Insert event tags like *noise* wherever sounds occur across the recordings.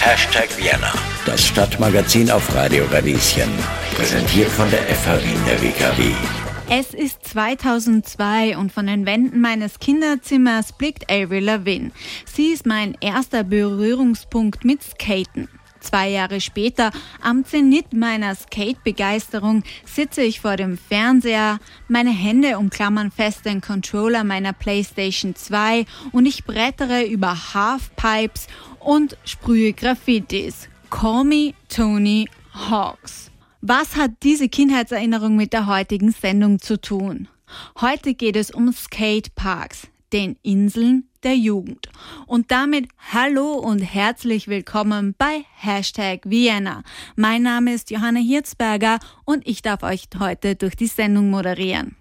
Hashtag Vienna, das Stadtmagazin auf Radio Radieschen. Präsentiert von der FH Wien der WKW. Es ist 2002 und von den Wänden meines Kinderzimmers blickt Avril Lavigne. Sie ist mein erster Berührungspunkt mit Skaten. Zwei Jahre später, am Zenit meiner Skate-Begeisterung, sitze ich vor dem Fernseher, meine Hände umklammern fest den Controller meiner PlayStation 2 und ich brettere über Halfpipes und sprühe Graffitis. Call me Tony Hawks. Was hat diese Kindheitserinnerung mit der heutigen Sendung zu tun? Heute geht es um Skateparks, den Inseln der Jugend. Und damit hallo und herzlich willkommen bei Hashtag Vienna. Mein Name ist Johanna Hirzberger und ich darf euch heute durch die Sendung moderieren.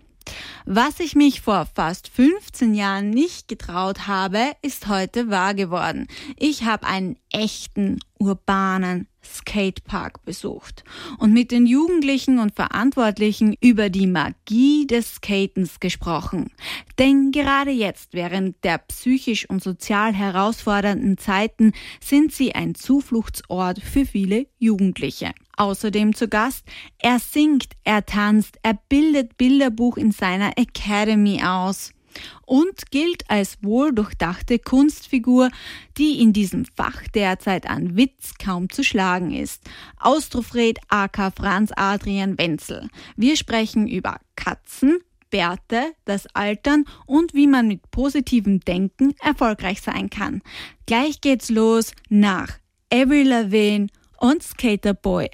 Was ich mich vor fast 15 Jahren nicht getraut habe, ist heute wahr geworden. Ich habe einen echten urbanen Skatepark besucht und mit den Jugendlichen und Verantwortlichen über die Magie des Skatens gesprochen. Denn gerade jetzt, während der psychisch und sozial herausfordernden Zeiten, sind sie ein Zufluchtsort für viele Jugendliche. Außerdem zu Gast, er singt, er tanzt, er bildet Bilderbuch in seiner Academy aus und gilt als wohldurchdachte Kunstfigur, die in diesem Fach derzeit an Witz kaum zu schlagen ist. Austrofred aka Franz Adrian Wenzel. Wir sprechen über Katzen, Bärte, das Altern und wie man mit positivem Denken erfolgreich sein kann. Gleich geht's los nach Avril Lavigne und Skater Boy.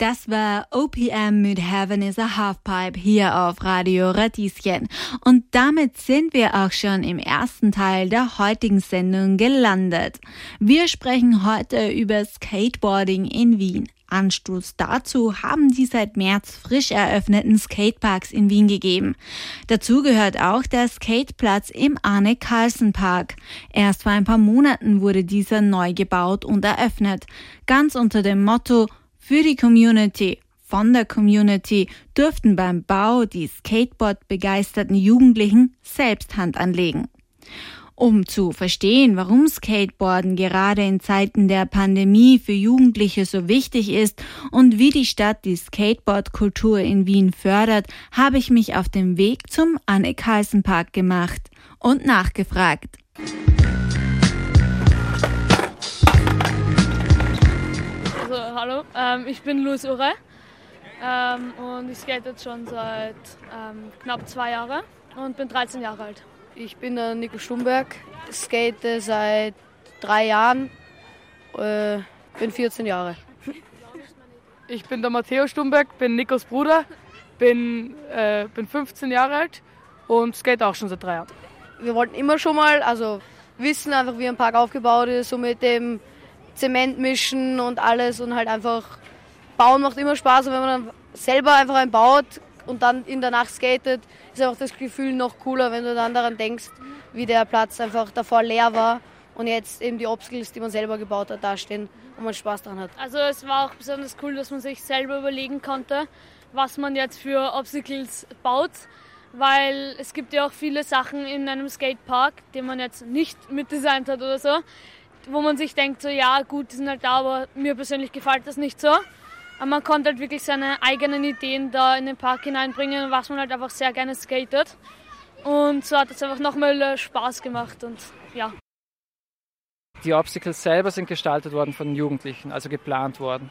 Das war OPM mit Heaven is a Halfpipe hier auf Radio Radieschen. Und damit sind wir auch schon im ersten Teil der heutigen Sendung gelandet. Wir sprechen heute über Skateboarding in Wien. Anstoß dazu haben die seit März frisch eröffneten Skateparks in Wien gegeben. Dazu gehört auch der Skateplatz im Arne Carlsen Park. Erst vor ein paar Monaten wurde dieser neu gebaut und eröffnet. Ganz unter dem Motto für die Community. Von der Community durften beim Bau die Skateboard begeisterten Jugendlichen selbst Hand anlegen. Um zu verstehen, warum Skateboarden gerade in Zeiten der Pandemie für Jugendliche so wichtig ist und wie die Stadt die Skateboardkultur in Wien fördert, habe ich mich auf den Weg zum Anne-Carlsen-Park gemacht und nachgefragt. Hallo, ähm, ich bin Luis Ure ähm, und ich skate jetzt schon seit ähm, knapp zwei Jahren und bin 13 Jahre alt. Ich bin der Nico Stumberg, skate seit drei Jahren, äh, bin 14 Jahre. Ich bin der Matteo Stumberg, bin Nikos Bruder, bin, äh, bin 15 Jahre alt und skate auch schon seit drei Jahren. Wir wollten immer schon mal, also wissen einfach, wie ein Park aufgebaut ist, so mit dem Zement mischen und alles und halt einfach bauen macht immer Spaß und wenn man dann selber einfach einen baut und dann in der Nacht skatet, ist auch das Gefühl noch cooler, wenn du dann daran denkst, wie der Platz einfach davor leer war und jetzt eben die Obstacles, die man selber gebaut hat, dastehen und man Spaß daran hat. Also es war auch besonders cool, dass man sich selber überlegen konnte, was man jetzt für Obstacles baut, weil es gibt ja auch viele Sachen in einem Skatepark, die man jetzt nicht mitdesignt hat oder so, wo man sich denkt, so ja gut, die sind halt da, aber mir persönlich gefällt das nicht so. Aber man konnte halt wirklich seine eigenen Ideen da in den Park hineinbringen, was man halt einfach sehr gerne skatet. Und so hat es einfach nochmal Spaß gemacht und ja. Die Obstacles selber sind gestaltet worden von Jugendlichen, also geplant worden.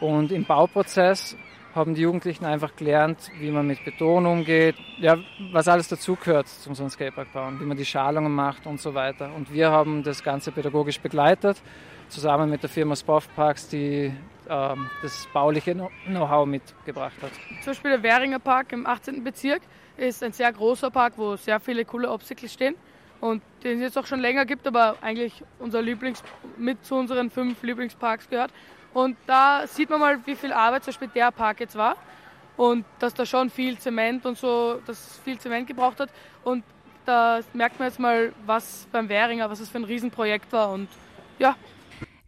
Und im Bauprozess haben die Jugendlichen einfach gelernt, wie man mit Beton umgeht, ja, was alles dazugehört zum so Skatepark bauen, wie man die Schalungen macht und so weiter. Und wir haben das Ganze pädagogisch begleitet, zusammen mit der Firma Spoff Parks, die ähm, das bauliche Know-how mitgebracht hat. Zum Beispiel der Währinger Park im 18. Bezirk ist ein sehr großer Park, wo sehr viele coole Obstacles stehen und den es jetzt auch schon länger gibt, aber eigentlich unser Lieblings mit zu unseren fünf Lieblingsparks gehört. Und da sieht man mal, wie viel Arbeit zum Beispiel der Park jetzt war und dass da schon viel Zement und so, dass viel Zement gebraucht hat. Und da merkt man jetzt mal, was beim Währinger, was es für ein Riesenprojekt war und ja,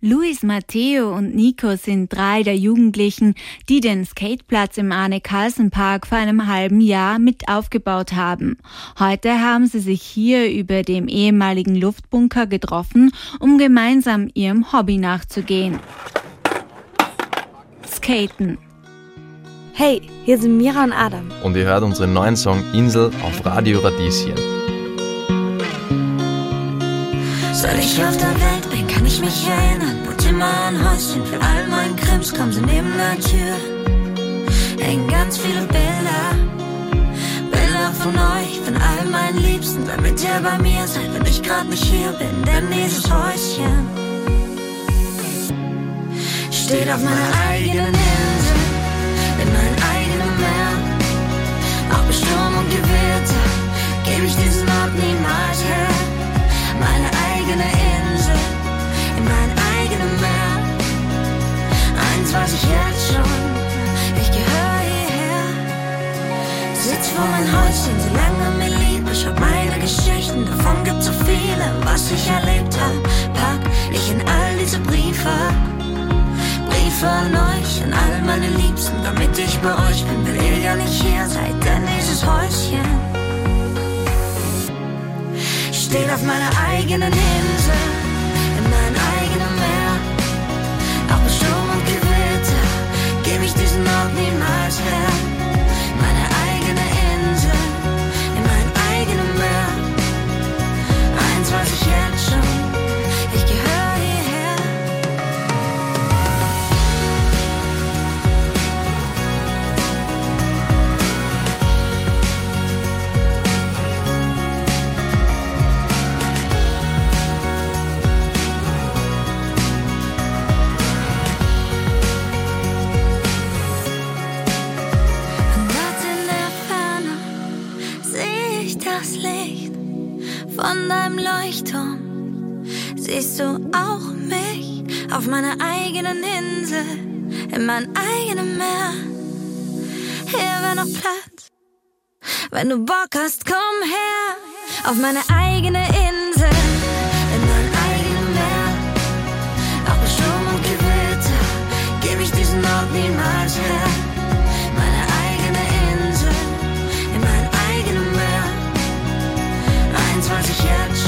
Luis, Matteo und Nico sind drei der Jugendlichen, die den Skateplatz im Arne-Carlsen-Park vor einem halben Jahr mit aufgebaut haben. Heute haben sie sich hier über dem ehemaligen Luftbunker getroffen, um gemeinsam ihrem Hobby nachzugehen. Skaten. Hey, hier sind Mira und Adam. Und ihr hört unseren neuen Song Insel auf Radio Radieschen. Seit ich auf der Welt bin, kann ich mich erinnern. Baut immer ein Häuschen für all meinen Krims, kommen sie neben der Tür. Hängen ganz viele Bilder. Bilder von euch, von all meinen Liebsten, damit ihr bei mir seid, wenn ich grad nicht hier bin. Denn dieses Häuschen steht auf meiner eigenen Insel, in meinem eigenen Meer. Auch bei Sturm und Gewitter gebe ich diesen Ort niemals her. Meine eigene Insel, in meinem eigenen Meer. Eins weiß ich jetzt schon, ich gehöre hierher. Sitz vor mein Häuschen, so lange mir lieb. Ich hab meine Geschichten, davon gibt so viele, was ich erlebt hab. Pack ich in all diese Briefe. Briefe an euch, an all meine Liebsten, damit ich bei euch bin, will ihr ja nicht hier seid, denn dieses Häuschen steht auf meiner eigenen Insel, in meinem eigenen Meer. Auch bei Sturm und Gewitter gebe ich diesen Ort niemals her. Von deinem Leuchtturm siehst du auch mich auf meiner eigenen Insel, in meinem eigenen Meer. Hier wäre noch Platz, wenn du Bock hast, komm her auf meine eigene Insel. in mein eigenes Meer. Auch bei und Gewitter gebe ich diesen Ort niemals her. Eins weiß ich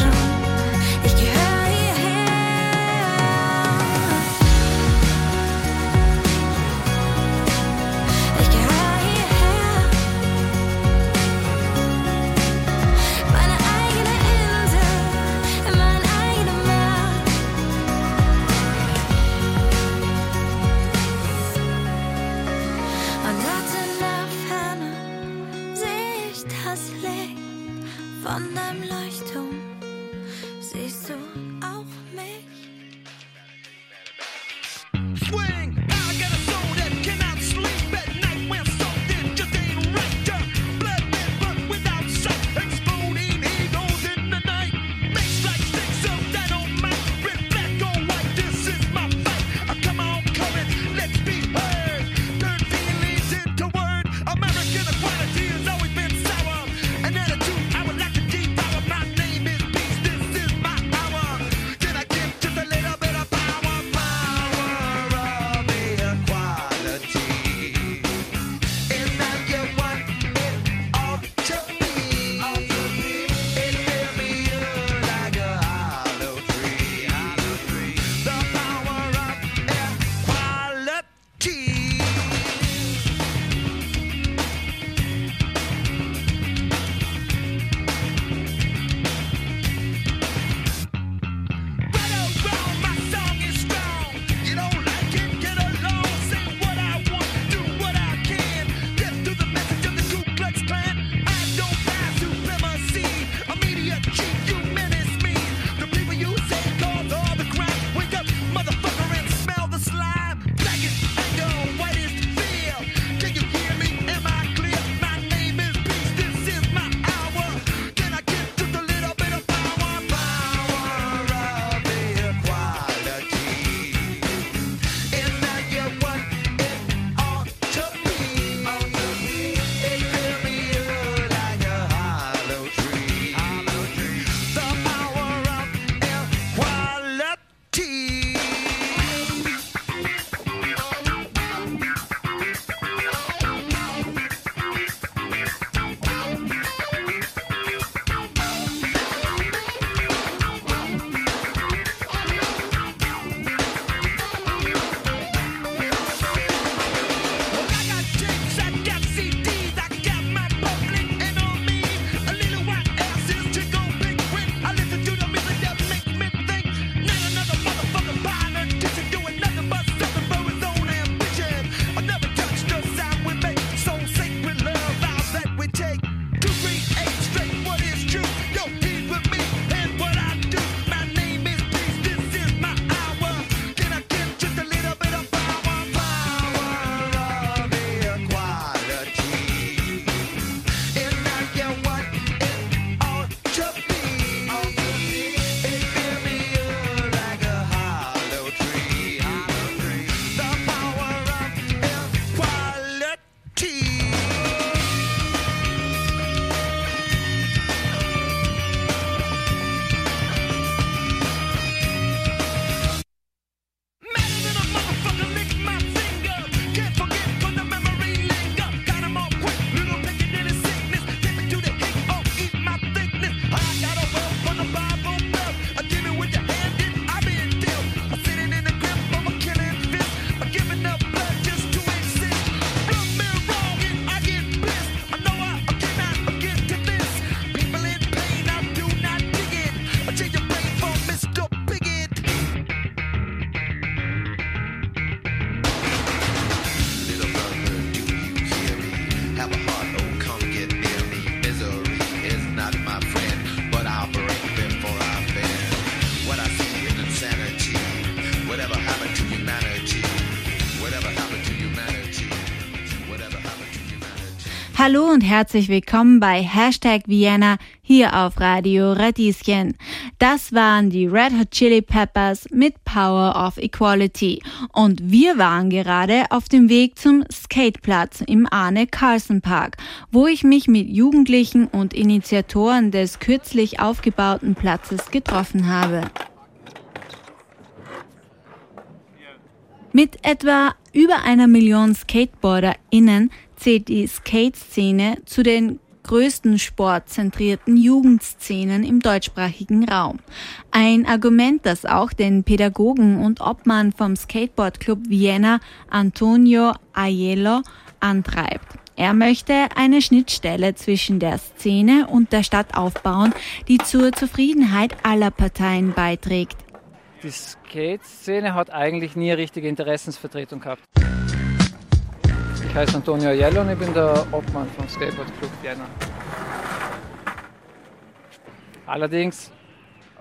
Hallo und herzlich willkommen bei Hashtag Vienna hier auf Radio Radieschen. Das waren die Red Hot Chili Peppers mit Power of Equality und wir waren gerade auf dem Weg zum Skateplatz im Arne Carlsen Park, wo ich mich mit Jugendlichen und Initiatoren des kürzlich aufgebauten Platzes getroffen habe. Mit etwa über einer Million SkateboarderInnen zählt die Skate-Szene zu den größten sportzentrierten Jugendszenen im deutschsprachigen Raum. Ein Argument, das auch den Pädagogen und Obmann vom Skateboard Club Vienna Antonio Aiello antreibt. Er möchte eine Schnittstelle zwischen der Szene und der Stadt aufbauen, die zur Zufriedenheit aller Parteien beiträgt. Die Skate-Szene hat eigentlich nie richtige Interessensvertretung gehabt. Ich heiße Antonio Aiello und ich bin der Obmann vom Skateboard Club Vienna. Allerdings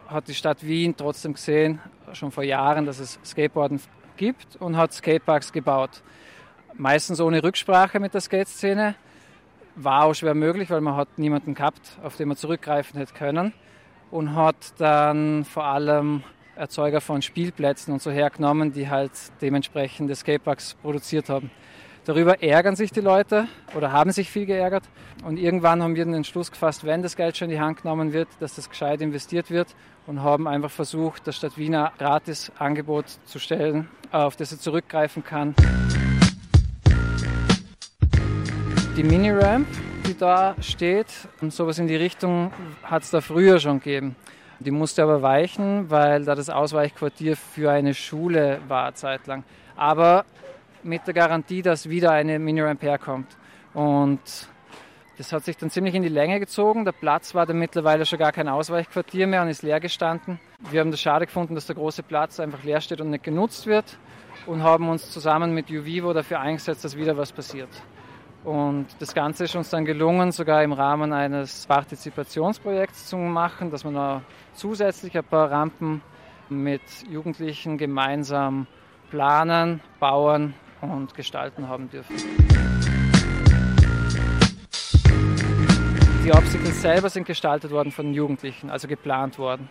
hat die Stadt Wien trotzdem gesehen, schon vor Jahren, dass es Skateboarden gibt und hat Skateparks gebaut. Meistens ohne Rücksprache mit der Skate-Szene. War auch schwer möglich, weil man hat niemanden gehabt, auf den man zurückgreifen hätte können. Und hat dann vor allem Erzeuger von Spielplätzen und so hergenommen, die halt dementsprechend Skateparks produziert haben. Darüber ärgern sich die Leute oder haben sich viel geärgert. Und irgendwann haben wir den Entschluss gefasst, wenn das Geld schon in die Hand genommen wird, dass das gescheit investiert wird und haben einfach versucht, der Stadt Wiener gratis Angebot zu stellen, auf das sie zurückgreifen kann. Die Mini-Ramp, die da steht, und sowas in die Richtung hat es da früher schon gegeben. Die musste aber weichen, weil da das Ausweichquartier für eine Schule war zeitlang. Aber mit der Garantie, dass wieder eine Mini-Ramp herkommt. Und das hat sich dann ziemlich in die Länge gezogen. Der Platz war dann mittlerweile schon gar kein Ausweichquartier mehr und ist leer gestanden. Wir haben das schade gefunden, dass der große Platz einfach leer steht und nicht genutzt wird und haben uns zusammen mit Uvivo dafür eingesetzt, dass wieder was passiert. Und das Ganze ist uns dann gelungen, sogar im Rahmen eines Partizipationsprojekts zu machen, dass man noch zusätzlich ein paar Rampen mit Jugendlichen gemeinsam planen, bauen und gestalten haben dürfen. Die Obstacles selber sind gestaltet worden von den Jugendlichen, also geplant worden.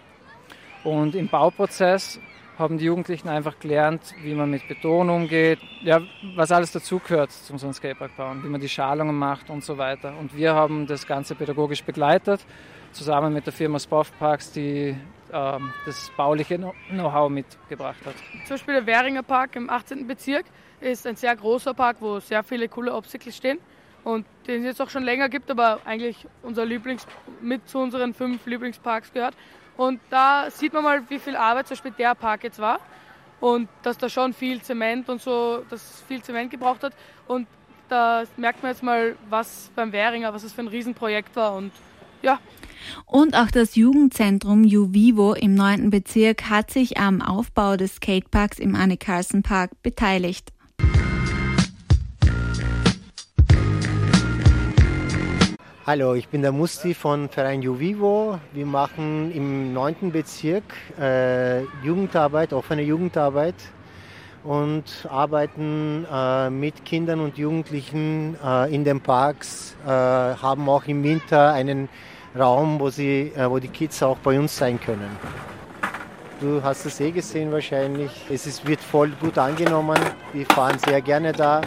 Und im Bauprozess haben die Jugendlichen einfach gelernt, wie man mit Beton umgeht, ja, was alles dazugehört zum so Skatepark bauen, wie man die Schalungen macht und so weiter. Und wir haben das Ganze pädagogisch begleitet, zusammen mit der Firma Spoff Parks, die ähm, das bauliche Know-how mitgebracht hat. Zum Beispiel der Währinger Park im 18. Bezirk ist ein sehr großer Park, wo sehr viele coole Obstacles stehen und den es jetzt auch schon länger gibt, aber eigentlich unser Lieblings mit zu unseren fünf Lieblingsparks gehört. Und da sieht man mal, wie viel Arbeit zum Beispiel der Park jetzt war und dass da schon viel Zement und so, dass viel Zement gebraucht hat. Und da merkt man jetzt mal, was beim Währinger, was es für ein Riesenprojekt war und ja. Und auch das Jugendzentrum Juvivo im 9. Bezirk hat sich am Aufbau des Skateparks im Anne Carlsen Park beteiligt. Hallo, ich bin der Musti von Verein Juvivo. Wir machen im 9. Bezirk äh, Jugendarbeit, offene Jugendarbeit und arbeiten äh, mit Kindern und Jugendlichen äh, in den Parks, äh, haben auch im Winter einen Raum, wo, sie, äh, wo die Kids auch bei uns sein können. Du hast es eh gesehen wahrscheinlich. Es ist, wird voll gut angenommen. Wir fahren sehr gerne da.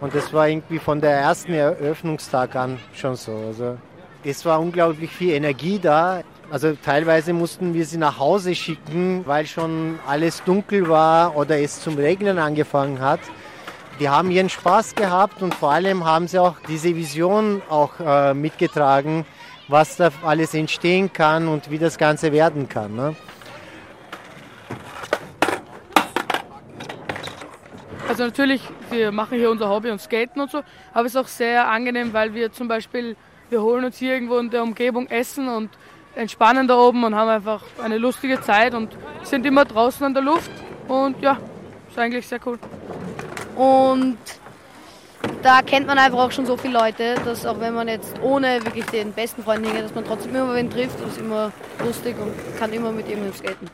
Und das war irgendwie von der ersten Eröffnungstag an schon so. Also es war unglaublich viel Energie da. Also teilweise mussten wir sie nach Hause schicken, weil schon alles dunkel war oder es zum Regnen angefangen hat. Die haben ihren Spaß gehabt und vor allem haben sie auch diese Vision auch äh, mitgetragen, was da alles entstehen kann und wie das Ganze werden kann. Ne? Also natürlich, wir machen hier unser Hobby und Skaten und so, aber es ist auch sehr angenehm, weil wir zum Beispiel, wir holen uns hier irgendwo in der Umgebung Essen und entspannen da oben und haben einfach eine lustige Zeit und sind immer draußen an der Luft und ja, ist eigentlich sehr cool. Und da kennt man einfach auch schon so viele Leute, dass auch wenn man jetzt ohne wirklich den besten Freund hingeht, dass man trotzdem immer wen trifft und ist immer lustig und kann immer mit ihm skaten.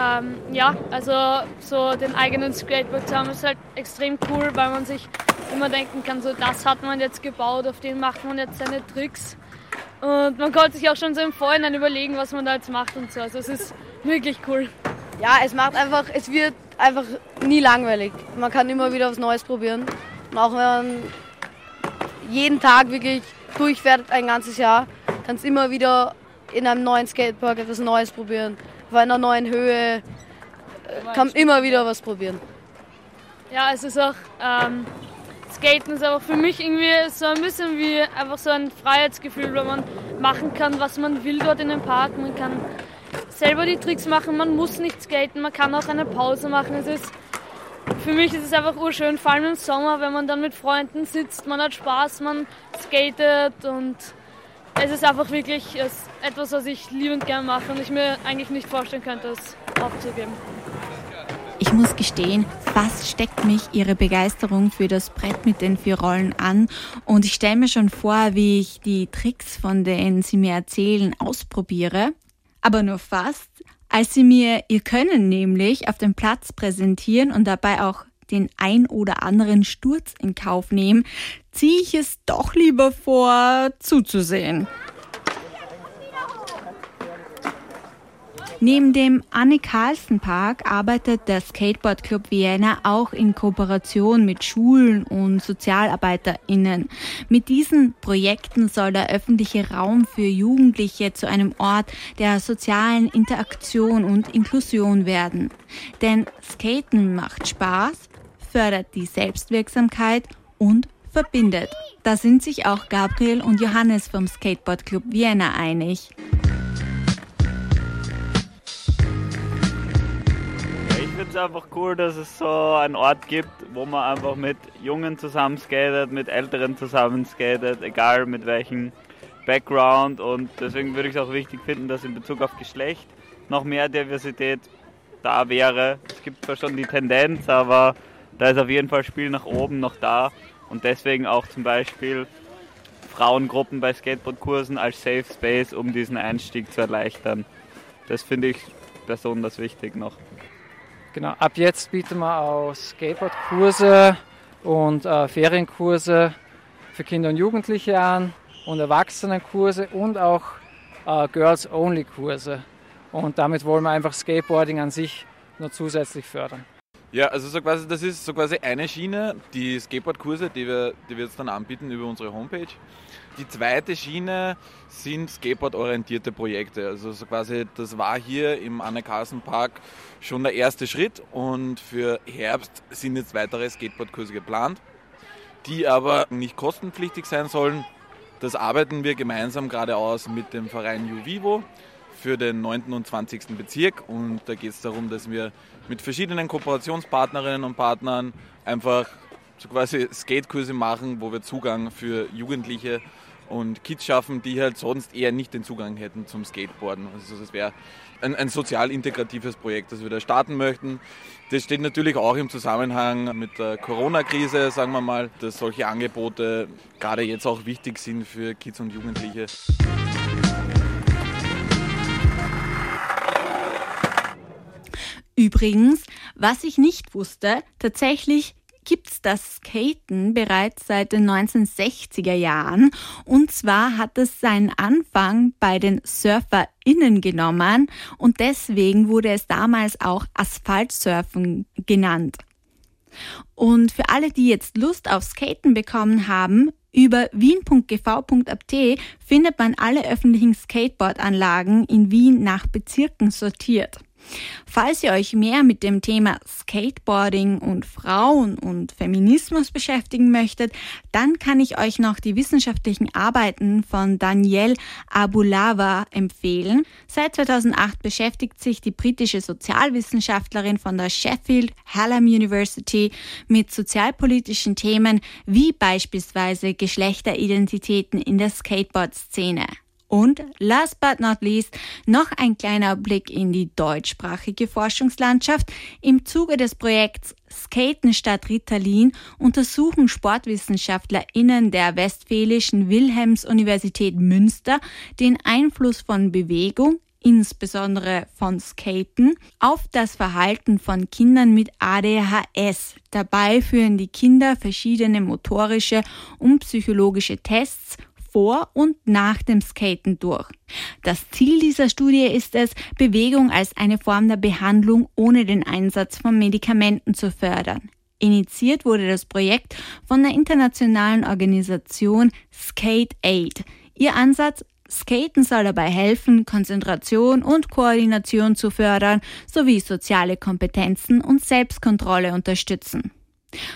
Ähm, ja, also so den eigenen Skateboard zu haben ist halt extrem cool, weil man sich immer denken kann, so das hat man jetzt gebaut, auf den macht man jetzt seine Tricks. Und man kann sich auch schon so im Vorhinein überlegen, was man da jetzt macht und so. Also es ist wirklich cool. Ja, es macht einfach, es wird einfach nie langweilig. Man kann immer wieder was Neues probieren. Und auch wenn man jeden Tag wirklich durchfährt, ein ganzes Jahr, kannst immer wieder in einem neuen Skatepark etwas Neues probieren. Auf einer neuen Höhe äh, kann immer wieder was probieren. Ja, es ist auch, ähm, Skaten ist aber für mich irgendwie so ein bisschen wie einfach so ein Freiheitsgefühl, weil man machen kann, was man will dort in dem Park. Man kann selber die Tricks machen, man muss nicht skaten, man kann auch eine Pause machen. Es ist, für mich ist es einfach urschön, vor allem im Sommer, wenn man dann mit Freunden sitzt, man hat Spaß, man skatet und es ist einfach wirklich etwas, was ich liebend gerne mache und ich mir eigentlich nicht vorstellen könnte, es aufzugeben. Ich muss gestehen, fast steckt mich ihre Begeisterung für das Brett mit den vier Rollen an und ich stelle mir schon vor, wie ich die Tricks, von denen sie mir erzählen, ausprobiere. Aber nur fast, als sie mir ihr Können nämlich auf dem Platz präsentieren und dabei auch den ein oder anderen Sturz in Kauf nehmen, ziehe ich es doch lieber vor, zuzusehen. Neben dem Anne Carlsen Park arbeitet der Skateboard Club Vienna auch in Kooperation mit Schulen und SozialarbeiterInnen. Mit diesen Projekten soll der öffentliche Raum für Jugendliche zu einem Ort der sozialen Interaktion und Inklusion werden. Denn Skaten macht Spaß, fördert die Selbstwirksamkeit und verbindet. Da sind sich auch Gabriel und Johannes vom Skateboard Club Vienna einig. Finde es einfach cool, dass es so einen Ort gibt, wo man einfach mit Jungen zusammen skatet, mit Älteren zusammen skatet, egal mit welchem Background. Und deswegen würde ich es auch wichtig finden, dass in Bezug auf Geschlecht noch mehr Diversität da wäre. Es gibt zwar schon die Tendenz, aber da ist auf jeden Fall Spiel nach oben noch da. Und deswegen auch zum Beispiel Frauengruppen bei Skateboardkursen als Safe Space, um diesen Einstieg zu erleichtern. Das finde ich besonders wichtig noch. Genau, ab jetzt bieten wir auch Skateboardkurse und äh, Ferienkurse für Kinder und Jugendliche an und Erwachsenenkurse und auch äh, Girls-Only-Kurse. Und damit wollen wir einfach Skateboarding an sich nur zusätzlich fördern. Ja, also so quasi, das ist so quasi eine Schiene, die Skateboardkurse, die wir, die wir jetzt dann anbieten über unsere Homepage. Die zweite Schiene sind Skateboard-orientierte Projekte. Also so quasi, das war hier im Anne-Carlsen-Park schon der erste Schritt und für Herbst sind jetzt weitere Skateboardkurse geplant, die aber nicht kostenpflichtig sein sollen. Das arbeiten wir gemeinsam gerade aus mit dem Verein Juvivo für den 9. und 20. Bezirk und da geht es darum, dass wir mit verschiedenen Kooperationspartnerinnen und Partnern einfach so quasi Skatekurse machen, wo wir Zugang für Jugendliche und Kids schaffen, die halt sonst eher nicht den Zugang hätten zum Skateboarden. Also das wäre ein, ein sozial integratives Projekt, das wir da starten möchten. Das steht natürlich auch im Zusammenhang mit der Corona-Krise, sagen wir mal, dass solche Angebote gerade jetzt auch wichtig sind für Kids und Jugendliche. Übrigens, was ich nicht wusste, tatsächlich gibt's das Skaten bereits seit den 1960er Jahren. Und zwar hat es seinen Anfang bei den SurferInnen genommen und deswegen wurde es damals auch Asphaltsurfen genannt. Und für alle, die jetzt Lust auf Skaten bekommen haben, über wien.gv.at findet man alle öffentlichen Skateboardanlagen in Wien nach Bezirken sortiert. Falls ihr euch mehr mit dem Thema Skateboarding und Frauen und Feminismus beschäftigen möchtet, dann kann ich euch noch die wissenschaftlichen Arbeiten von Danielle Abulava empfehlen. Seit 2008 beschäftigt sich die britische Sozialwissenschaftlerin von der Sheffield Hallam University mit sozialpolitischen Themen wie beispielsweise Geschlechteridentitäten in der Skateboard-Szene. Und last but not least noch ein kleiner Blick in die deutschsprachige Forschungslandschaft. Im Zuge des Projekts Skaten statt Ritalin untersuchen SportwissenschaftlerInnen der Westfälischen Wilhelms-Universität Münster den Einfluss von Bewegung, insbesondere von Skaten, auf das Verhalten von Kindern mit ADHS. Dabei führen die Kinder verschiedene motorische und psychologische Tests vor und nach dem Skaten durch. Das Ziel dieser Studie ist es, Bewegung als eine Form der Behandlung ohne den Einsatz von Medikamenten zu fördern. Initiiert wurde das Projekt von der internationalen Organisation Skate Aid. Ihr Ansatz Skaten soll dabei helfen, Konzentration und Koordination zu fördern, sowie soziale Kompetenzen und Selbstkontrolle unterstützen.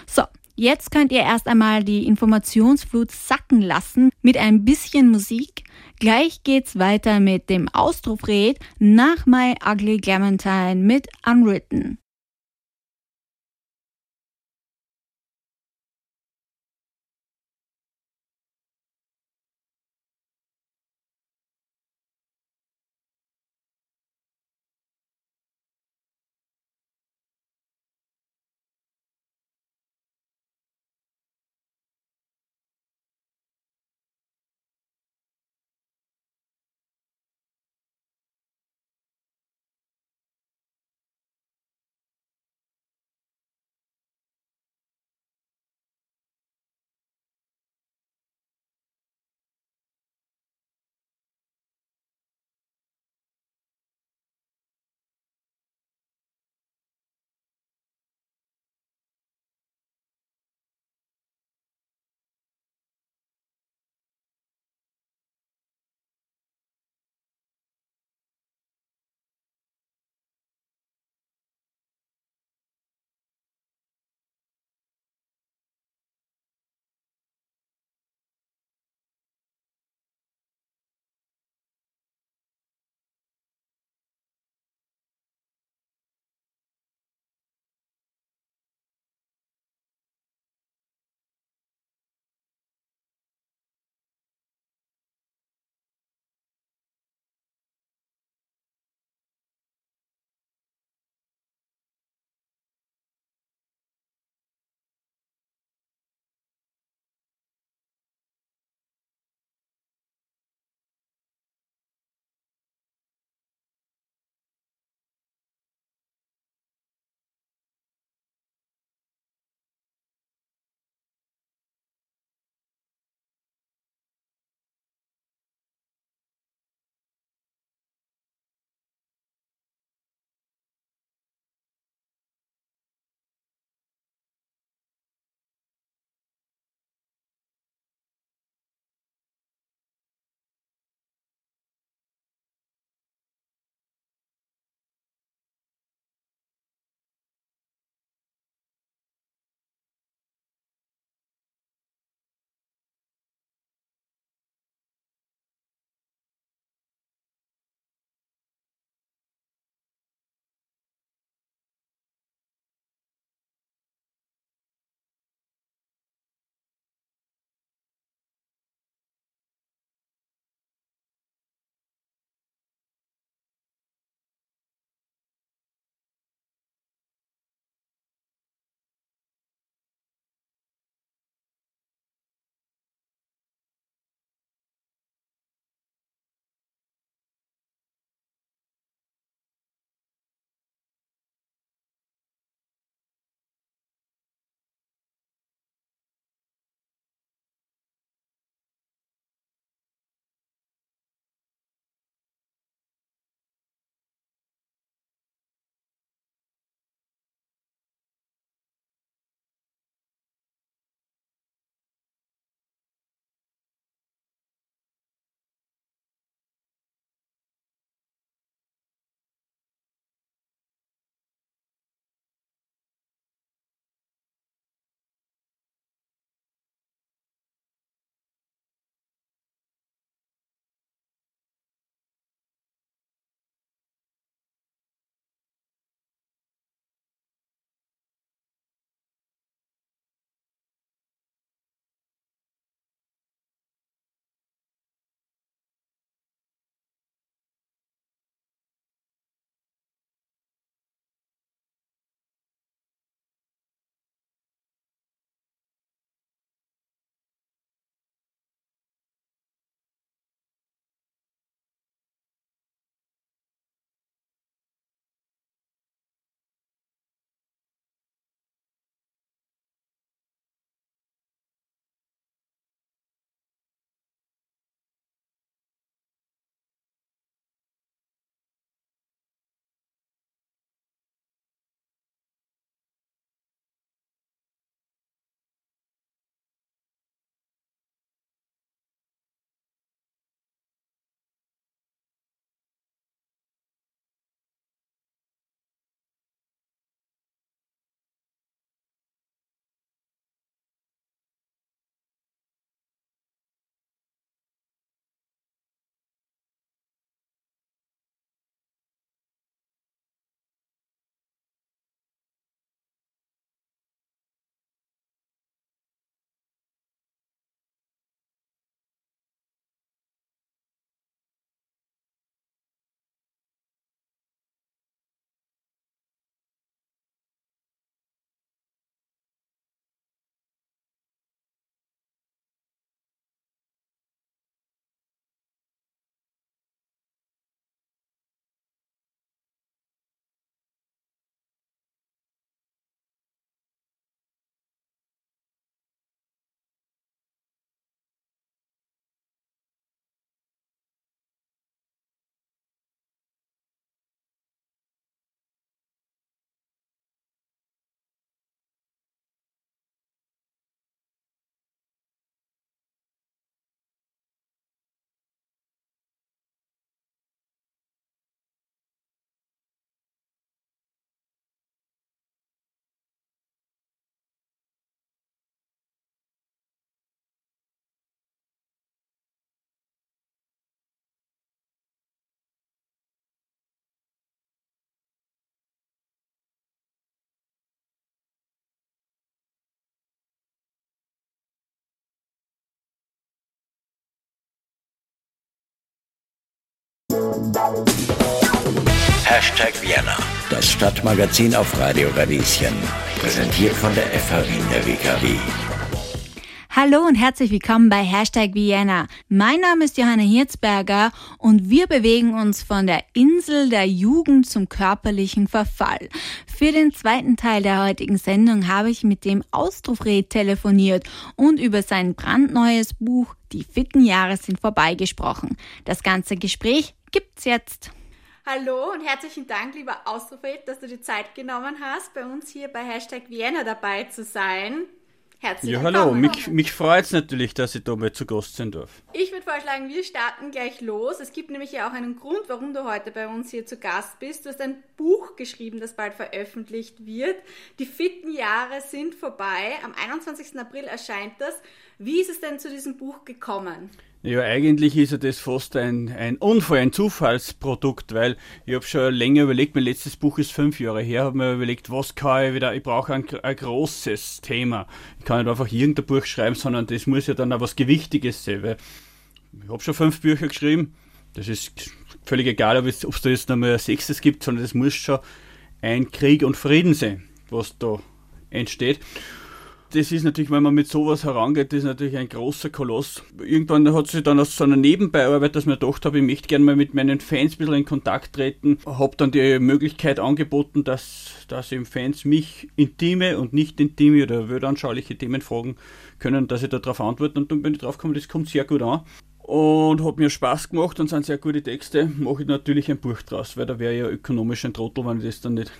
So, jetzt könnt ihr erst einmal die Informationsflut sacken lassen mit ein bisschen Musik. Gleich geht's weiter mit dem Austrophred nach My Ugly Clementine mit Unwritten. Hashtag Vienna, das Stadtmagazin auf Radio Radieschen. Präsentiert von der FH Wien der WKW. Hallo und herzlich willkommen bei Hashtag Vienna. Mein Name ist Johanna Hirzberger und wir bewegen uns von der Insel der Jugend zum körperlichen Verfall. Für den zweiten Teil der heutigen Sendung habe ich mit dem Austrofred telefoniert und über sein brandneues Buch Die fitten Jahre sind vorbei gesprochen. Das ganze Gespräch gibt's jetzt. Hallo und herzlichen Dank, lieber Austrofred, dass du die Zeit genommen hast, bei uns hier bei Hashtag Vienna dabei zu sein. Herzlich ja, willkommen. hallo, mich, mich freut es natürlich, dass ich da mal zu Gast sein darf. Ich würde vorschlagen, wir starten gleich los. Es gibt nämlich ja auch einen Grund, warum du heute bei uns hier zu Gast bist. Du hast ein Buch geschrieben, das bald veröffentlicht wird. Die fitten Jahre sind vorbei. Am 21. April erscheint das. Wie ist es denn zu diesem Buch gekommen? Ja, eigentlich ist ja das fast ein, ein Unfall, ein Zufallsprodukt, weil ich habe schon länger überlegt, mein letztes Buch ist fünf Jahre her, habe mir überlegt, was kann ich wieder, ich brauche ein, ein großes Thema. Ich kann nicht einfach irgendein Buch schreiben, sondern das muss ja dann auch was Gewichtiges sein, weil ich habe schon fünf Bücher geschrieben, das ist völlig egal, ob es, ob es da jetzt nochmal ein sechstes gibt, sondern das muss schon ein Krieg und Frieden sein, was da entsteht das ist natürlich, wenn man mit sowas herangeht, das ist natürlich ein großer Koloss. Irgendwann hat sich dann aus so einer Nebenbeiarbeit, dass mir gedacht habe, ich möchte gerne mal mit meinen Fans ein bisschen in Kontakt treten, habe dann die Möglichkeit angeboten, dass, dass eben Fans mich intime und nicht intime oder weltanschauliche Themen fragen können, dass ich darauf antworte und dann bin ich drauf gekommen, das kommt sehr gut an und hat mir Spaß gemacht und sind sehr gute Texte. Mache ich natürlich ein Buch draus, weil da wäre ja ökonomisch ein Trottel, wenn ich das dann nicht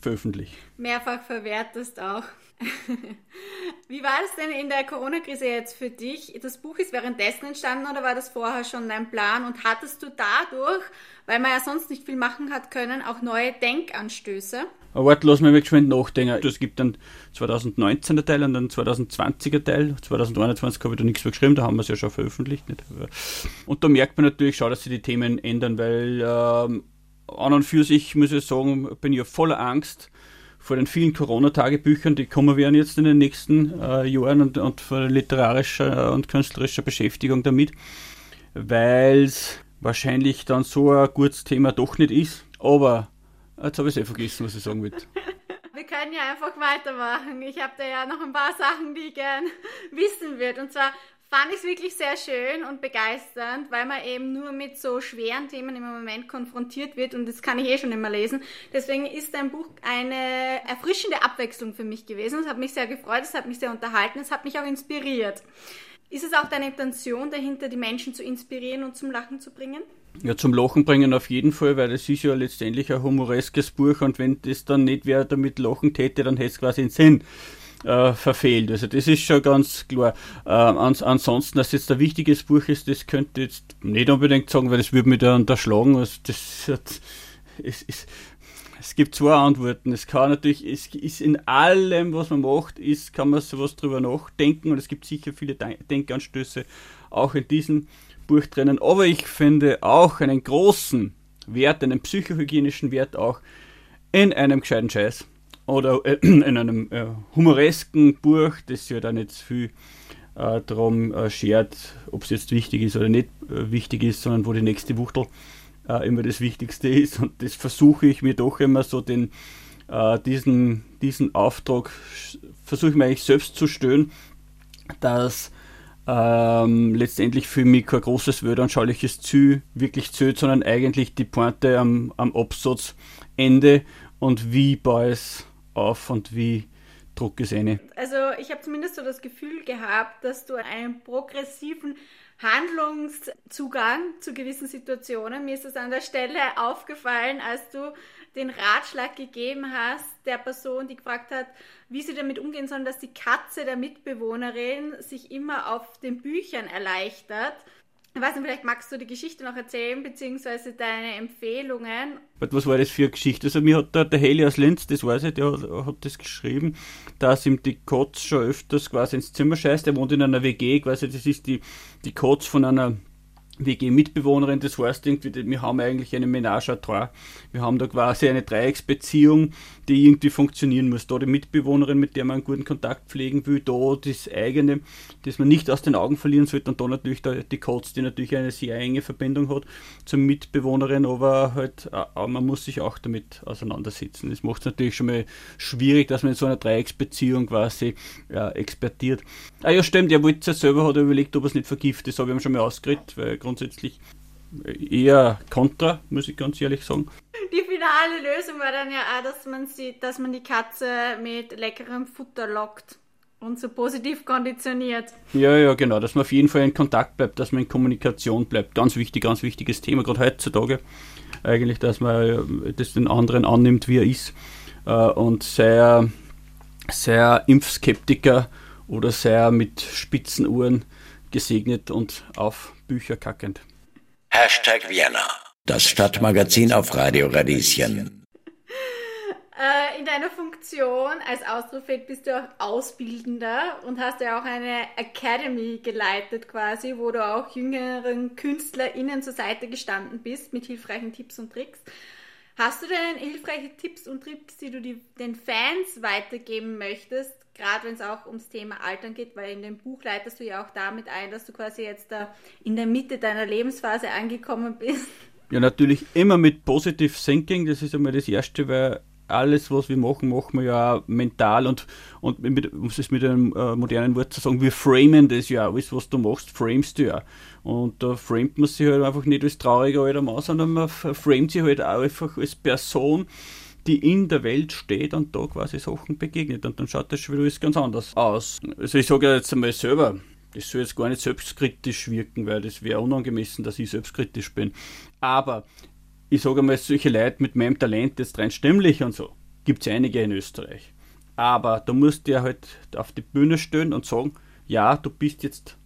veröffentliche. Mehrfach verwertest auch. *laughs* Wie war es denn in der Corona-Krise jetzt für dich? Das Buch ist währenddessen entstanden oder war das vorher schon dein Plan? Und hattest du dadurch, weil man ja sonst nicht viel machen hat können, auch neue Denkanstöße? Warte, lass mich geschwind nachdenken. Es gibt dann 2019er Teil und dann 2020er Teil. 2021 habe ich da nichts mehr geschrieben, da haben wir es ja schon veröffentlicht. Nicht? Und da merkt man natürlich schon, dass sich die Themen ändern, weil ähm, an und für sich, muss ich sagen, bin ich voller Angst, vor den vielen Corona-Tagebüchern, die kommen werden jetzt in den nächsten äh, Jahren und, und vor literarischer und künstlerischer Beschäftigung damit, weil es wahrscheinlich dann so ein gutes Thema doch nicht ist. Aber jetzt habe ich es eh vergessen, was ich sagen will. *laughs* Wir können ja einfach weitermachen. Ich habe da ja noch ein paar Sachen, die ich gern *laughs* wissen würde. Und zwar, fand ich es wirklich sehr schön und begeisternd, weil man eben nur mit so schweren Themen im Moment konfrontiert wird und das kann ich eh schon immer lesen. Deswegen ist dein Buch eine erfrischende Abwechslung für mich gewesen. Es hat mich sehr gefreut, es hat mich sehr unterhalten, es hat mich auch inspiriert. Ist es auch deine Intention dahinter, die Menschen zu inspirieren und zum Lachen zu bringen? Ja, zum Lachen bringen auf jeden Fall, weil es ist ja letztendlich ein humoreskes Buch und wenn das dann nicht wer damit lachen täte, dann hätte es quasi einen Sinn äh, verfehlt. Also das ist schon ganz klar. Äh, ans, ansonsten, dass jetzt ein wichtiges Buch ist, das könnte ich jetzt nicht unbedingt sagen, weil das würde mich da unterschlagen. Also das hat, es, es, es gibt zwei Antworten. Es kann natürlich, es ist in allem, was man macht, ist, kann man sowas drüber nachdenken und es gibt sicher viele Denkanstöße auch in diesem Buch drinnen. Aber ich finde auch einen großen Wert, einen psychohygienischen Wert auch in einem gescheiten Scheiß oder äh, *clears throat* in einem äh, humoresken Buch, das ja da nicht viel äh, darum äh, schert, ob es jetzt wichtig ist oder nicht äh, wichtig ist, sondern wo die nächste Wuchtel äh, immer das Wichtigste *laughs* ist. Und das versuche ich mir doch immer so den, äh, diesen, diesen Auftrag, versuche ich mir eigentlich selbst zu stören, dass ähm, letztendlich für mich kein großes weltanschauliches Ziel wirklich zählt, sondern eigentlich die Pointe am, am Absatzende und wie bei es auf und wie Druck ist eine. Also ich habe zumindest so das Gefühl gehabt, dass du einen progressiven Handlungszugang zu gewissen Situationen. Mir ist es an der Stelle aufgefallen, als du den Ratschlag gegeben hast der Person, die gefragt hat, wie sie damit umgehen sollen, dass die Katze der Mitbewohnerin sich immer auf den Büchern erleichtert ich weiß nicht, vielleicht magst du die Geschichte noch erzählen, beziehungsweise deine Empfehlungen. Was war das für eine Geschichte? Also mir hat der, der Heli aus Linz, das weiß ich, der hat, hat, das geschrieben, dass ihm die Kotz schon öfters quasi ins Zimmer scheißt. Er wohnt in einer WG, quasi das ist die, die Kotz von einer WG-Mitbewohnerin, das heißt wir haben eigentlich eine Ménage à trois. Wir haben da quasi eine Dreiecksbeziehung, die irgendwie funktionieren muss. Da die Mitbewohnerin, mit der man einen guten Kontakt pflegen will, da das eigene, das man nicht aus den Augen verlieren sollte und da natürlich die Codes, die natürlich eine sehr enge Verbindung hat zur Mitbewohnerin, aber halt, man muss sich auch damit auseinandersetzen. Das macht es natürlich schon mal schwierig, dass man in so einer Dreiecksbeziehung quasi ja, expertiert. Ah ja, stimmt, er wollte ja selber, hat er überlegt, ob er es nicht vergiftet, das habe ich ihm schon mal ausgeredet, weil grundsätzlich eher kontra, muss ich ganz ehrlich sagen. Die finale Lösung war dann ja auch, dass man, sie, dass man die Katze mit leckerem Futter lockt und so positiv konditioniert. Ja, ja, genau, dass man auf jeden Fall in Kontakt bleibt, dass man in Kommunikation bleibt. Ganz wichtig, ganz wichtiges Thema, gerade heutzutage. Eigentlich, dass man das den anderen annimmt, wie er ist. Äh, und sehr, sehr Impfskeptiker oder sehr mit spitzen Uhren gesegnet und auf Bücher kackend. Hashtag Vienna, das Stadtmagazin auf Radio Radieschen. Äh, in deiner Funktion als Austrofed bist du auch Ausbildender und hast ja auch eine Academy geleitet quasi, wo du auch jüngeren KünstlerInnen zur Seite gestanden bist mit hilfreichen Tipps und Tricks. Hast du denn hilfreiche Tipps und Tricks, die du die, den Fans weitergeben möchtest, gerade wenn es auch ums Thema Altern geht, weil in dem Buch leitest du ja auch damit ein, dass du quasi jetzt da in der Mitte deiner Lebensphase angekommen bist. Ja, natürlich immer mit Positive Thinking, das ist einmal das Erste, weil alles, was wir machen, machen wir ja mental und, und mit, um es mit einem äh, modernen Wort zu sagen, wir framen das ja alles, was du machst, framest du ja. Und da framet man sich halt einfach nicht als trauriger alter Mann, sondern man framet sich halt auch einfach als Person, die in der Welt steht und da quasi Sachen begegnet. Und dann schaut das schon wieder ganz anders aus. Also ich sage jetzt einmal selber, das soll jetzt gar nicht selbstkritisch wirken, weil das wäre unangemessen, dass ich selbstkritisch bin. Aber ich sage einmal, solche Leute mit meinem Talent, jetzt rein stimmlich und so, gibt es einige in Österreich. Aber da musst du ja halt auf die Bühne stehen und sagen, ja, du bist jetzt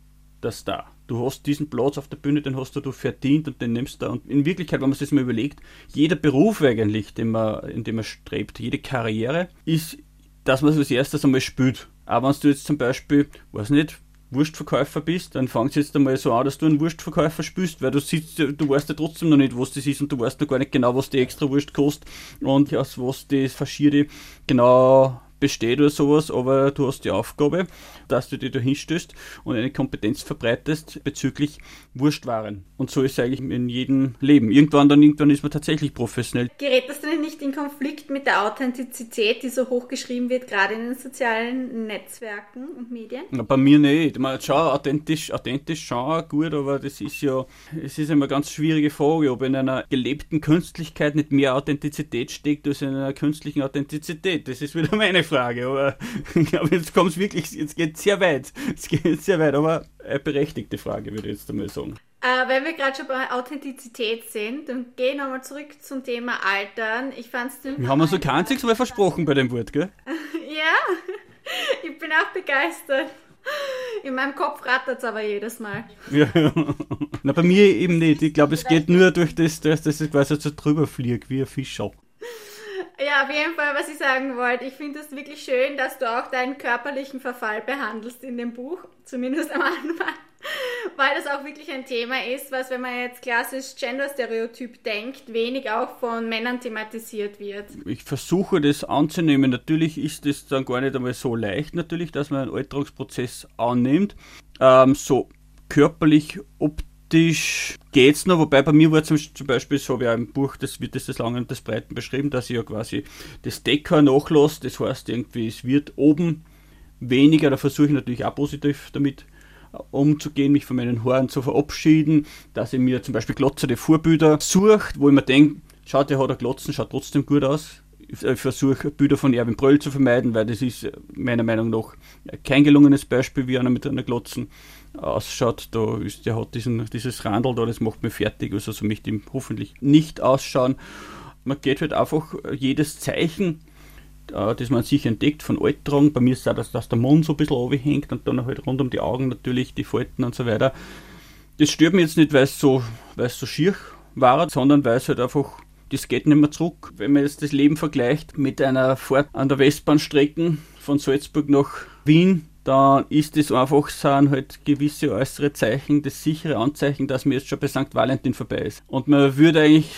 der Star du hast diesen Platz auf der Bühne, den hast du, verdient und den nimmst du. Und in Wirklichkeit, wenn man sich das mal überlegt, jeder Beruf eigentlich, den man, in dem man strebt, jede Karriere, ist, dass man es als erstes einmal spürt. Aber wenn du jetzt zum Beispiel, weiß nicht, Wurstverkäufer bist, dann fangst du jetzt einmal so an, dass du einen Wurstverkäufer spürst, weil du siehst, du weißt ja trotzdem noch nicht, was das ist und du weißt noch gar nicht genau, was die extra Wurst kostet und aus was die Faschierte genau besteht oder sowas, aber du hast die Aufgabe, dass du dich da hinstößt und eine Kompetenz verbreitest bezüglich Wurstwaren. Und so ist es eigentlich in jedem Leben. Irgendwann dann irgendwann ist man tatsächlich professionell. Gerät das denn nicht in Konflikt mit der Authentizität, die so hochgeschrieben wird, gerade in den sozialen Netzwerken und Medien? Na, bei mir nicht. Man, schon authentisch, authentisch schon gut, aber das ist ja, es ist immer eine ganz schwierige Frage, ob in einer gelebten Künstlichkeit nicht mehr Authentizität steckt als in einer künstlichen Authentizität. Das ist wieder *laughs* meine Frage. Aber *laughs* ich glaube, jetzt kommt es wirklich, jetzt geht es sehr weit. Es geht sehr weit, aber eine berechtigte Frage, würde ich jetzt einmal sagen. Äh, wenn wir gerade schon bei Authentizität sind, dann gehen wir nochmal zurück zum Thema Altern. Ich fand's Wir haben uns so kein einziges Mal versprochen bei dem Wort, gell? *laughs* ja, *laughs* ich bin auch begeistert. In meinem Kopf rattert es aber jedes Mal. Ja, *laughs* Na, bei mir eben nicht. Ich glaube, es geht nur durch das, dass ich quasi so drüber fliege, wie ein Fischer. Ja, auf jeden Fall, was ich sagen wollte. Ich finde es wirklich schön, dass du auch deinen körperlichen Verfall behandelst in dem Buch, zumindest am *laughs* Anfang. Weil das auch wirklich ein Thema ist, was, wenn man jetzt klassisch Gender-Stereotyp denkt, wenig auch von Männern thematisiert wird. Ich versuche das anzunehmen. Natürlich ist es dann gar nicht einmal so leicht, natürlich, dass man einen Alterungsprozess annimmt. Ähm, so körperlich, optisch optisch geht's noch, wobei bei mir war zum, zum Beispiel so, wie im Buch, das wird das des Langen und des Breiten beschrieben, dass ich ja quasi das Decker nachlasse, das heißt irgendwie, es wird oben weniger, da versuche ich natürlich auch positiv damit äh, umzugehen, mich von meinen Haaren zu verabschieden, dass ich mir zum Beispiel glotzende Vorbilder sucht, wo ich mir denke, schaut, der hat ein Glotzen, schaut trotzdem gut aus. Ich versuche Bilder von Erwin Bröll zu vermeiden, weil das ist meiner Meinung nach kein gelungenes Beispiel, wie einer mit einer Glotzen ausschaut. Da ist, der hat diesen, dieses Randel da, das macht mir fertig, also so möchte ich hoffentlich nicht ausschauen. Man geht halt einfach jedes Zeichen, äh, das man sich entdeckt von Alterung. Bei mir ist es auch, dass, dass der Mund so ein bisschen hängt und dann halt rund um die Augen natürlich die Falten und so weiter. Das stört mich jetzt nicht, weil es so, weil es so schier war, sondern weil es halt einfach das geht nicht mehr zurück. Wenn man jetzt das Leben vergleicht mit einer Fahrt an der Westbahnstrecke von Salzburg nach Wien, dann ist es einfach, sind halt gewisse äußere Zeichen, das sichere Anzeichen, dass mir jetzt schon bei St. Valentin vorbei ist. Und man würde eigentlich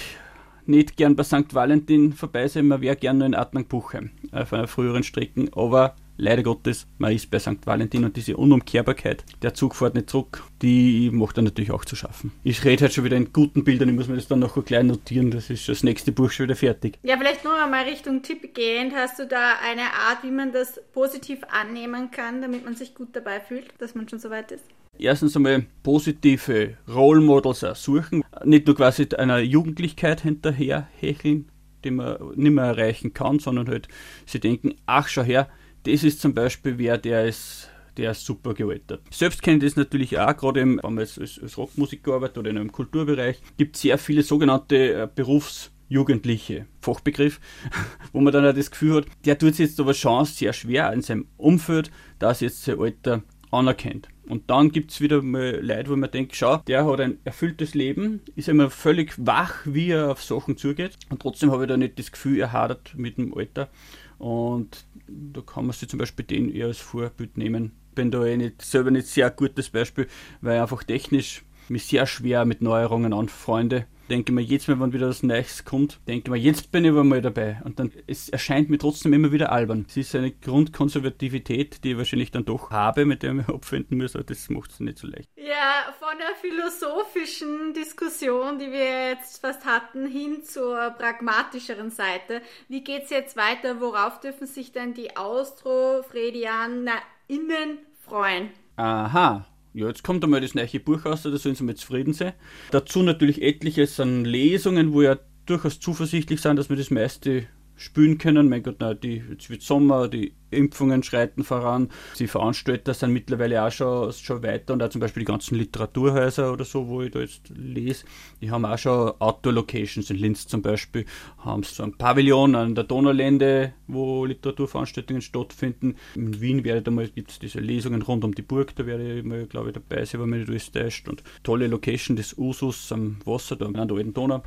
nicht gern bei St. Valentin vorbei sein, man wäre gern nur in Adnang-Buchheim auf einer früheren Strecke, aber leider Gottes, man ist bei St. Valentin und diese Unumkehrbarkeit, der Zug fährt nicht zurück, die macht dann natürlich auch zu schaffen. Ich rede halt schon wieder in guten Bildern, ich muss mir das dann noch gleich notieren, das ist das nächste Buch schon wieder fertig. Ja, vielleicht noch einmal Richtung Tipp gehend, hast du da eine Art, wie man das positiv annehmen kann, damit man sich gut dabei fühlt, dass man schon so weit ist? erstens einmal positive Role Models suchen, nicht nur quasi einer Jugendlichkeit hinterherhecheln, die man nicht mehr erreichen kann, sondern halt sie denken, ach schau her, das ist zum Beispiel wer, der ist der ist super gealtert. Selbst kenne ich das natürlich auch, gerade im, wenn man als, als Rockmusiker arbeitet oder in einem Kulturbereich, gibt es sehr viele sogenannte äh, Berufsjugendliche, Fachbegriff, *laughs* wo man dann auch das Gefühl hat, der tut es jetzt aber schon sehr schwer in seinem Umfeld, dass jetzt sein Alter anerkennt. Und dann gibt es wieder mal Leute, wo man denkt, schau, der hat ein erfülltes Leben, ist immer völlig wach, wie er auf Sachen zugeht. Und trotzdem habe ich da nicht das Gefühl, er hadert mit dem Alter. Und da kann man sich zum Beispiel den eher als Vorbild nehmen. Bin da eh nicht, selber nicht sehr gutes Beispiel, weil ich einfach technisch mich sehr schwer mit Neuerungen anfreunde denke mir jetzt mal, wenn wieder was Neues kommt, denke mir, jetzt bin ich aber mal dabei. Und dann, es erscheint mir trotzdem immer wieder albern. Es ist eine Grundkonservativität, die ich wahrscheinlich dann doch habe, mit der ich abfinden muss, aber das macht es nicht so leicht. Ja, von der philosophischen Diskussion, die wir jetzt fast hatten, hin zur pragmatischeren Seite. Wie geht es jetzt weiter? Worauf dürfen sich denn die AustrofredianerInnen freuen? Aha, ja, jetzt kommt einmal das neue Buch raus, da sollen sie mal zufrieden sein. Dazu natürlich etliches an Lesungen, wo ja durchaus zuversichtlich sind, dass wir das meiste spülen können. Mein Gott, na, die, jetzt wird Sommer, die Impfungen schreiten voran. Die Veranstalter sind mittlerweile auch schon, schon weiter und auch zum Beispiel die ganzen Literaturhäuser oder so, wo ich da jetzt lese, die haben auch schon Outdoor-Locations. In Linz zum Beispiel haben sie so ein Pavillon an der Donaulände, wo Literaturveranstaltungen stattfinden. In Wien werde da mal, gibt es diese Lesungen rund um die Burg, da werde ich mal, glaube ich, dabei sein, wenn mich nicht alles täuscht. Und tolle Location des Usus am Wasser, da an der alten Donau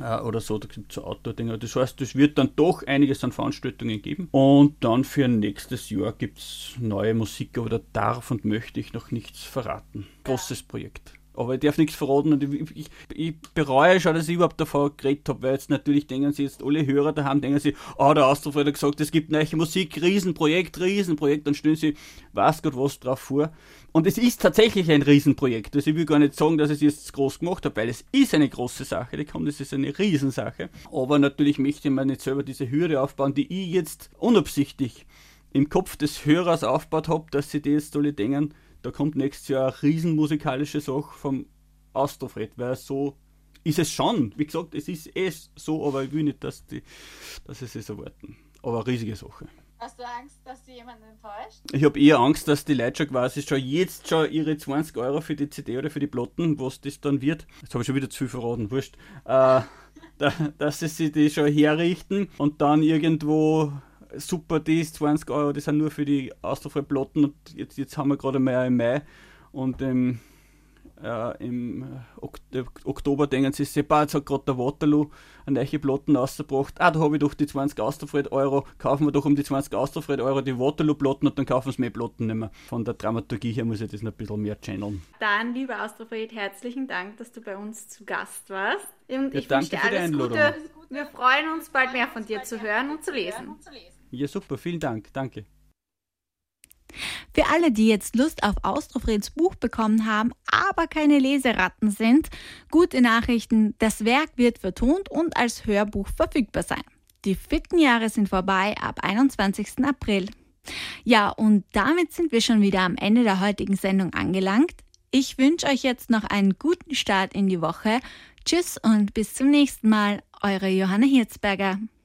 äh, oder so, da gibt es so Outdoor-Dinge. Das heißt, es wird dann doch einiges an Veranstaltungen geben. Und dann für nächstes Jahr gibt es neue Musik, aber da darf und möchte ich noch nichts verraten. Großes Projekt. Aber ich darf nichts verraten und ich, ich, ich bereue schon, dass ich überhaupt davon geredet habe, weil jetzt natürlich denken sie jetzt, alle Hörer daheim denken sie, ah, oh, der Astrofred hat gesagt, es gibt neue Musik, Riesenprojekt, Riesenprojekt, dann stellen sie, weiß Gott was drauf vor. Und es ist tatsächlich ein Riesenprojekt. Also ich will gar nicht sagen, dass ich es jetzt groß gemacht habe, weil es ist eine große Sache, die kommt, es ist eine Riesensache. Aber natürlich möchte mir nicht selber diese Hürde aufbauen, die ich jetzt unabsichtlich im Kopf des Hörers aufgebaut habe, dass sie die jetzt alle denken, da kommt nächstes Jahr eine riesenmusikalische Sache vom Astrofred, weil so ist es schon. Wie gesagt, es ist eh so, aber ich will nicht, dass, die, dass sie es erwarten. Aber eine riesige Sache. Hast du Angst, dass du jemanden enttäuscht? Ich habe eher Angst, dass die Leute schon quasi schon jetzt schon ihre 20 Euro für die CD oder für die Platten, was das dann wird, jetzt habe ich schon wieder zu viel verraten, wurscht, äh, *laughs* da, dass sie sich die schon herrichten und dann irgendwo super, die ist 20 Euro, die sind nur für die Austrofreie-Platten und jetzt, jetzt haben wir gerade mal im Mai und im, äh, im Oktober denken sie sich, jetzt hat gerade der Waterloo eine neue Platten rausgebracht, ah, da habe ich doch die 20 Austrofred-Euro, kaufen wir doch um die 20 Austrofred-Euro die Waterloo-Platten und dann kaufen wir mehr Platten nicht mehr. Von der Dramaturgie her muss ich das noch ein bisschen mehr channeln. Dann, lieber Austrofred, herzlichen Dank, dass du bei uns zu Gast warst. Und ja, ich danke wünsche dir für die alles Einladung. Gute. Wir freuen uns, bald mehr von dir zu hören und zu lesen. Ja, super, vielen Dank, danke. Für alle, die jetzt Lust auf Austrofreds Buch bekommen haben, aber keine Leseratten sind, gute Nachrichten, das Werk wird vertont und als Hörbuch verfügbar sein. Die vierten Jahre sind vorbei ab 21. April. Ja, und damit sind wir schon wieder am Ende der heutigen Sendung angelangt. Ich wünsche euch jetzt noch einen guten Start in die Woche. Tschüss und bis zum nächsten Mal, eure Johanna Hirzberger.